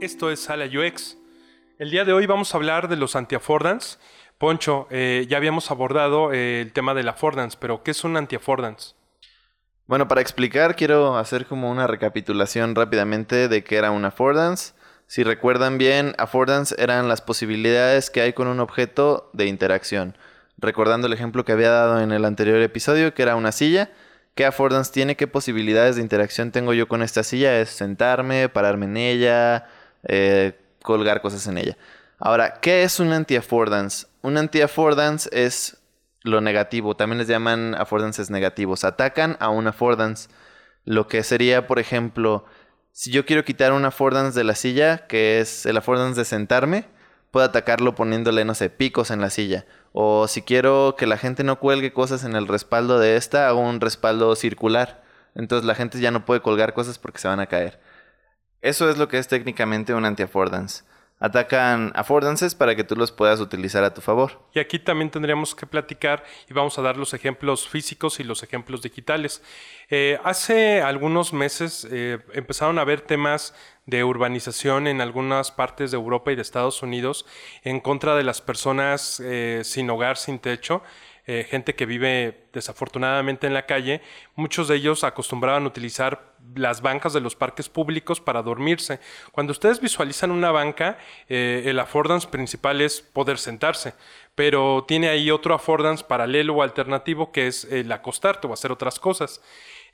Esto es Sala UX. El día de hoy vamos a hablar de los anti-affordance. Poncho, eh, ya habíamos abordado eh, el tema del affordance, pero ¿qué es un anti-affordance? Bueno, para explicar quiero hacer como una recapitulación rápidamente de qué era un affordance. Si recuerdan bien, affordance eran las posibilidades que hay con un objeto de interacción. Recordando el ejemplo que había dado en el anterior episodio, que era una silla, ¿qué affordance tiene? ¿Qué posibilidades de interacción tengo yo con esta silla? Es sentarme, pararme en ella, eh, colgar cosas en ella. Ahora, ¿qué es un anti-affordance? Un anti-affordance es lo negativo. También les llaman affordances negativos. Atacan a un affordance. Lo que sería, por ejemplo, si yo quiero quitar un affordance de la silla, que es el affordance de sentarme, puedo atacarlo poniéndole, no sé, picos en la silla. O si quiero que la gente no cuelgue cosas en el respaldo de esta, hago un respaldo circular. Entonces la gente ya no puede colgar cosas porque se van a caer. Eso es lo que es técnicamente un anti-affordance atacan affordances para que tú los puedas utilizar a tu favor. Y aquí también tendríamos que platicar y vamos a dar los ejemplos físicos y los ejemplos digitales. Eh, hace algunos meses eh, empezaron a haber temas de urbanización en algunas partes de Europa y de Estados Unidos en contra de las personas eh, sin hogar, sin techo. Eh, gente que vive desafortunadamente en la calle, muchos de ellos acostumbraban utilizar las bancas de los parques públicos para dormirse. Cuando ustedes visualizan una banca, eh, el affordance principal es poder sentarse, pero tiene ahí otro affordance paralelo o alternativo que es el acostarte o hacer otras cosas.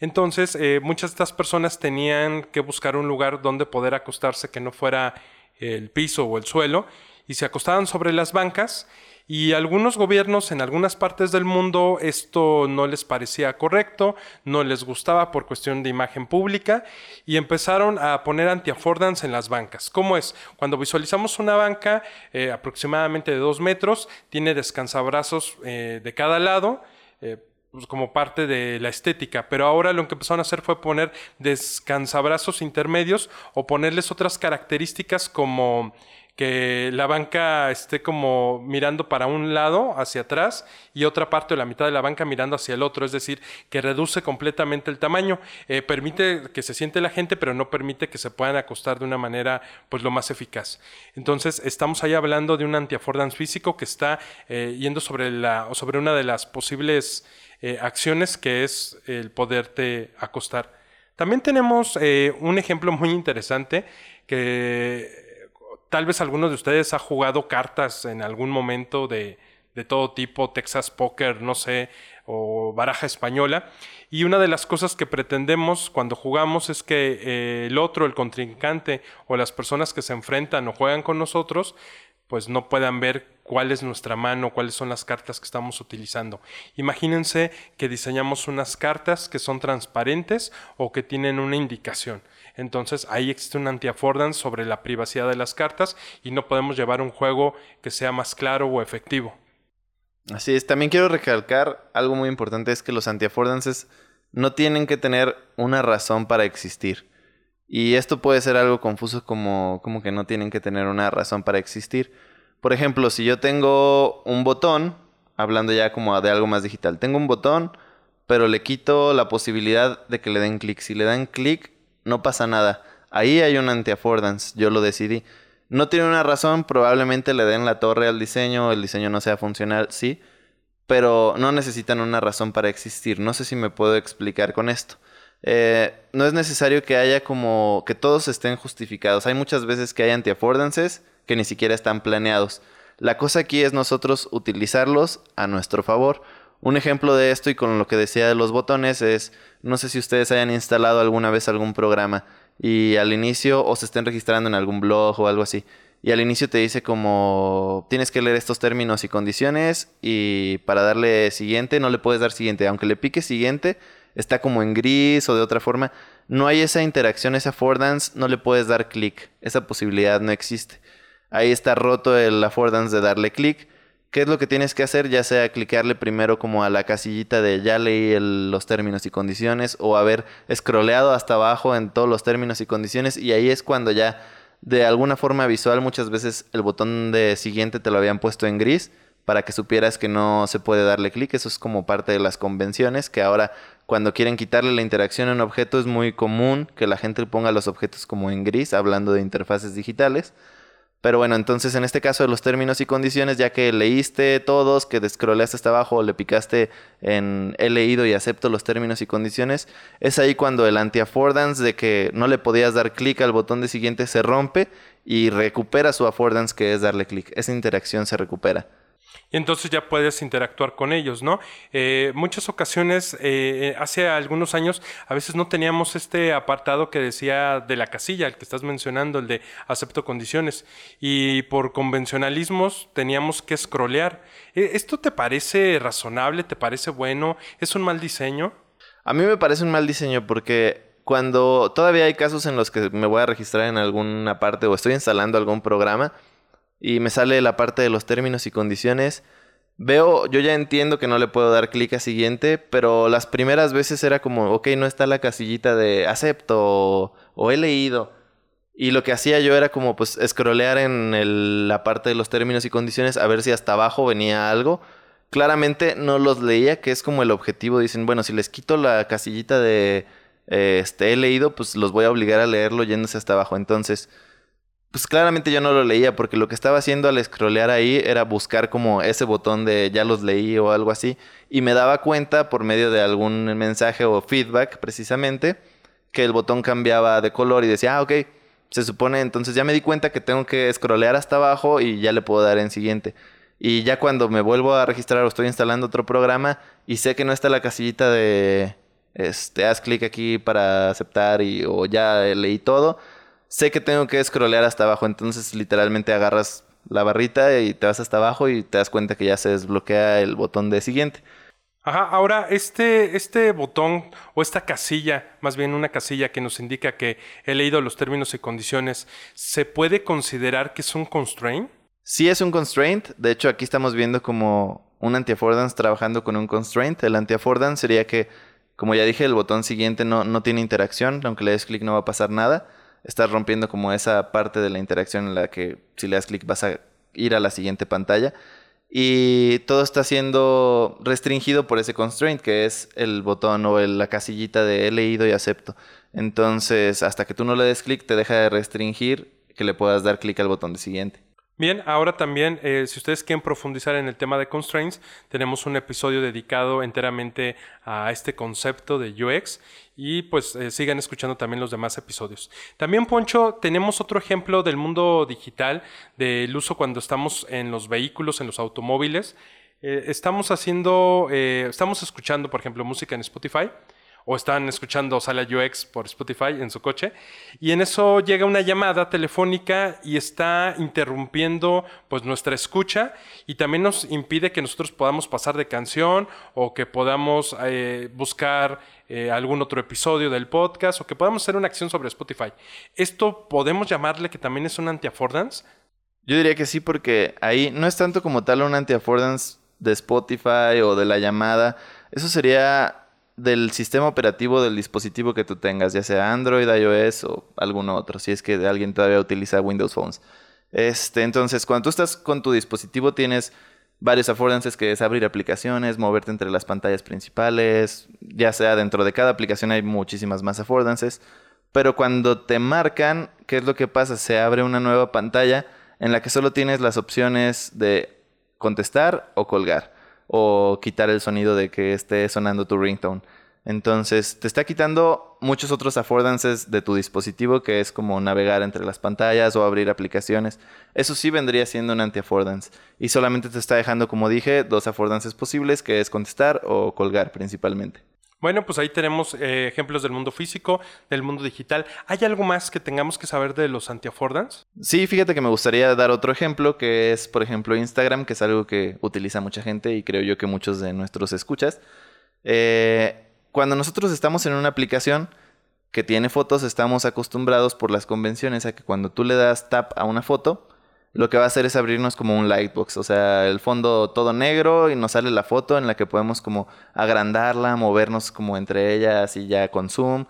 Entonces, eh, muchas de estas personas tenían que buscar un lugar donde poder acostarse que no fuera el piso o el suelo y se acostaban sobre las bancas y algunos gobiernos en algunas partes del mundo esto no les parecía correcto, no les gustaba por cuestión de imagen pública y empezaron a poner anti-affordance en las bancas. ¿Cómo es? Cuando visualizamos una banca eh, aproximadamente de dos metros, tiene descansabrazos eh, de cada lado. Eh, pues, como parte de la estética, pero ahora lo que empezaron a hacer fue poner descansabrazos intermedios o ponerles otras características como que la banca esté como mirando para un lado hacia atrás y otra parte de la mitad de la banca mirando hacia el otro, es decir, que reduce completamente el tamaño, eh, permite que se siente la gente, pero no permite que se puedan acostar de una manera pues lo más eficaz. Entonces estamos ahí hablando de un anti-affordance físico que está eh, yendo sobre, la, sobre una de las posibles eh, acciones que es el poderte acostar. También tenemos un ejemplo muy interesante que tal vez algunos de ustedes ha jugado cartas en algún momento de, todo tipo, Texas Poker, no sé, o baraja española. Y una de las cosas que pretendemos cuando jugamos es que eh, el otro, el contrincante o las personas que se enfrentan o juegan con nosotros, pues no puedan ver cuál es nuestra mano, cuáles son las cartas que estamos utilizando. Imagínense que diseñamos unas cartas que son transparentes o que tienen una indicación. Entonces ahí existe un anti-affordance sobre la privacidad de las cartas y no podemos llevar un juego que sea más claro o efectivo. Así es, también quiero recalcar algo muy importante es que los anti-affordances no tienen que tener una razón para existir. Y esto puede ser algo confuso como, como que no tienen que tener una razón para existir. Por ejemplo, si yo tengo un botón, hablando ya como de algo más digital, tengo un botón, pero le quito la posibilidad de que le den clic. Si le dan clic, no pasa nada. Ahí hay un anti-affordance, yo lo decidí. No tiene una razón, probablemente le den la torre al diseño, el diseño no sea funcional, sí, pero no necesitan una razón para existir. No sé si me puedo explicar con esto. Eh, no es necesario que haya como que todos estén justificados. Hay muchas veces que hay anti-affordances que ni siquiera están planeados. La cosa aquí es nosotros utilizarlos a nuestro favor. Un ejemplo de esto y con lo que decía de los botones es, no sé si ustedes hayan instalado alguna vez algún programa y al inicio o se estén registrando en algún blog o algo así. Y al inicio te dice como tienes que leer estos términos y condiciones y para darle siguiente no le puedes dar siguiente. Aunque le pique siguiente, está como en gris o de otra forma. No hay esa interacción, esa affordance, no le puedes dar clic. Esa posibilidad no existe. Ahí está roto el affordance de darle clic. ¿Qué es lo que tienes que hacer? Ya sea clicarle primero como a la casillita de ya leí los términos y condiciones o haber scrolleado hasta abajo en todos los términos y condiciones y ahí es cuando ya de alguna forma visual muchas veces el botón de siguiente te lo habían puesto en gris para que supieras que no se puede darle clic. Eso es como parte de las convenciones, que ahora cuando quieren quitarle la interacción a un objeto es muy común que la gente ponga los objetos como en gris, hablando de interfaces digitales. Pero bueno, entonces en este caso de los términos y condiciones, ya que leíste todos, que descroleaste hasta abajo o le picaste en he leído y acepto los términos y condiciones, es ahí cuando el anti-affordance de que no le podías dar clic al botón de siguiente se rompe y recupera su affordance que es darle clic. Esa interacción se recupera y entonces ya puedes interactuar con ellos, ¿no? Eh, muchas ocasiones, eh, hace algunos años, a veces no teníamos este apartado que decía de la casilla, el que estás mencionando, el de acepto condiciones, y por convencionalismos teníamos que scrollear. ¿Esto te parece razonable? ¿Te parece bueno? ¿Es un mal diseño? A mí me parece un mal diseño porque cuando todavía hay casos en los que me voy a registrar en alguna parte o estoy instalando algún programa, y me sale la parte de los términos y condiciones. Veo, yo ya entiendo que no le puedo dar clic a siguiente, pero las primeras veces era como, ok, no está la casillita de acepto o, he leído. Y lo que hacía yo era como, pues, scrollear en la parte de los términos y condiciones a ver si hasta abajo venía algo. Claramente no los leía, que es como el objetivo. Dicen, bueno, si les quito la casillita de este, he leído, pues los voy a obligar a leerlo yéndose hasta abajo. Entonces, pues claramente yo no lo leía porque lo que estaba haciendo al scrollear ahí era buscar como ese botón de ya los leí o algo así y me daba cuenta por medio de algún mensaje o feedback precisamente que el botón cambiaba de color y decía, ah, ok, se supone, entonces ya me di cuenta que tengo que scrollear hasta abajo y ya le puedo dar en siguiente. Y ya cuando me vuelvo a registrar o estoy instalando otro programa y sé que no está la casillita de, este, haz clic aquí para aceptar y, o ya leí todo, sé que tengo que scrollear hasta abajo, entonces literalmente agarras la barrita y te vas hasta abajo y te das cuenta que ya se desbloquea el botón de siguiente. Ajá, ahora este, este botón o esta casilla, más bien una casilla que nos indica que he leído los términos y condiciones, ¿se puede considerar que es un constraint? Sí es un constraint, de hecho aquí estamos viendo como un anti-affordance trabajando con un constraint. El anti-affordance sería que, como ya dije, el botón siguiente no, no tiene interacción, aunque le des clic no va a pasar nada estás rompiendo como esa parte de la interacción en la que si le das clic vas a ir a la siguiente pantalla. Y todo está siendo restringido por ese constraint, que es el botón o la casillita de he leído y acepto. Entonces, hasta que tú no le des clic, te deja de restringir que le puedas dar clic al botón de siguiente. Bien, ahora también, eh, si ustedes quieren profundizar en el tema de constraints, tenemos un episodio dedicado enteramente a este concepto de UX y pues eh, sigan escuchando también los demás episodios. También, Poncho, tenemos otro ejemplo del mundo digital, del uso cuando estamos en los vehículos, en los automóviles. Eh, estamos haciendo, estamos escuchando, por ejemplo, música en Spotify o están escuchando Sala UX por Spotify en su coche y en eso llega una llamada telefónica y está interrumpiendo pues nuestra escucha y también nos impide que nosotros podamos pasar de canción o que podamos eh, buscar eh, algún otro episodio del podcast o que podamos hacer una acción sobre Spotify. ¿Esto podemos llamarle que también es un anti-affordance? Yo diría que sí porque ahí no es tanto como tal un anti-affordance de Spotify o de la llamada. Eso sería del sistema operativo del dispositivo que tú tengas, ya sea Android, iOS o algún otro, si es que alguien todavía utiliza Windows Phones. Este, entonces, cuando tú estás con tu dispositivo tienes varios affordances que es abrir aplicaciones, moverte entre las pantallas principales, ya sea dentro de cada aplicación hay muchísimas más affordances, pero cuando te marcan, ¿qué es lo que pasa? Se abre una nueva pantalla en la que solo tienes las opciones de contestar o colgar o quitar el sonido de que esté sonando tu ringtone. Entonces, te está quitando muchos otros affordances de tu dispositivo, que es como navegar entre las pantallas o abrir aplicaciones. Eso sí vendría siendo un anti-affordance. Y solamente te está dejando, como dije, dos affordances posibles, que es contestar o colgar principalmente. Bueno, pues ahí tenemos eh, ejemplos del mundo físico, del mundo digital. ¿Hay algo más que tengamos que saber de los anti-affordance? Sí, fíjate que me gustaría dar otro ejemplo, que es, por ejemplo, Instagram, que es algo que utiliza mucha gente y creo yo que muchos de nuestros escuchas. Eh, cuando nosotros estamos en una aplicación que tiene fotos, estamos acostumbrados por las convenciones a que cuando tú le das tap a una foto, lo que va a hacer es abrirnos como un lightbox, o sea, el fondo todo negro y nos sale la foto en la que podemos como agrandarla, movernos como entre ellas y ya con zoom.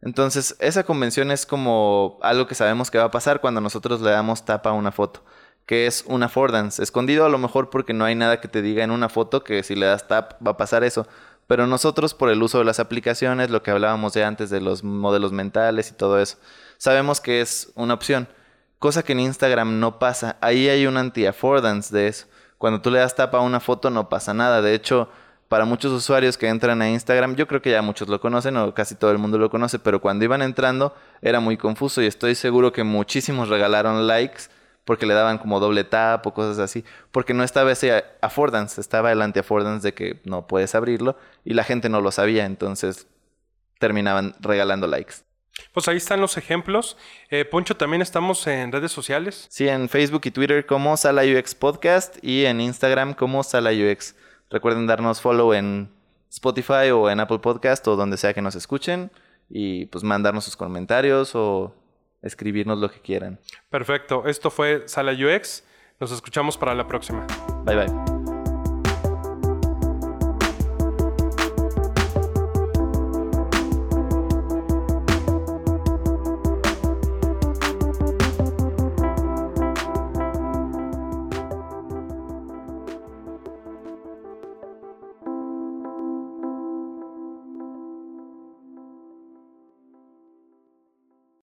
Entonces, esa convención es como algo que sabemos que va a pasar cuando nosotros le damos tapa a una foto, que es un affordance. Escondido a lo mejor porque no hay nada que te diga en una foto que si le das tap va a pasar eso. Pero nosotros por el uso de las aplicaciones, lo que hablábamos ya antes de los modelos mentales y todo eso, sabemos que es una opción. Cosa que en Instagram no pasa. Ahí hay un anti-affordance de eso. Cuando tú le das tap a una foto no pasa nada. De hecho, para muchos usuarios que entran a Instagram, yo creo que ya muchos lo conocen o casi todo el mundo lo conoce, pero cuando iban entrando era muy confuso y estoy seguro que muchísimos regalaron likes porque le daban como doble tap o cosas así, porque no estaba ese affordance, estaba el anti-affordance de que no puedes abrirlo y la gente no lo sabía, entonces terminaban regalando likes. Pues ahí están los ejemplos. Eh, Poncho, también estamos en redes sociales. Sí, en Facebook y Twitter como Sala UX Podcast y en Instagram como Sala UX. Recuerden darnos follow en Spotify o en Apple Podcast o donde sea que nos escuchen y pues mandarnos sus comentarios o escribirnos lo que quieran. Perfecto. Esto fue Sala UX. Nos escuchamos para la próxima. Bye bye.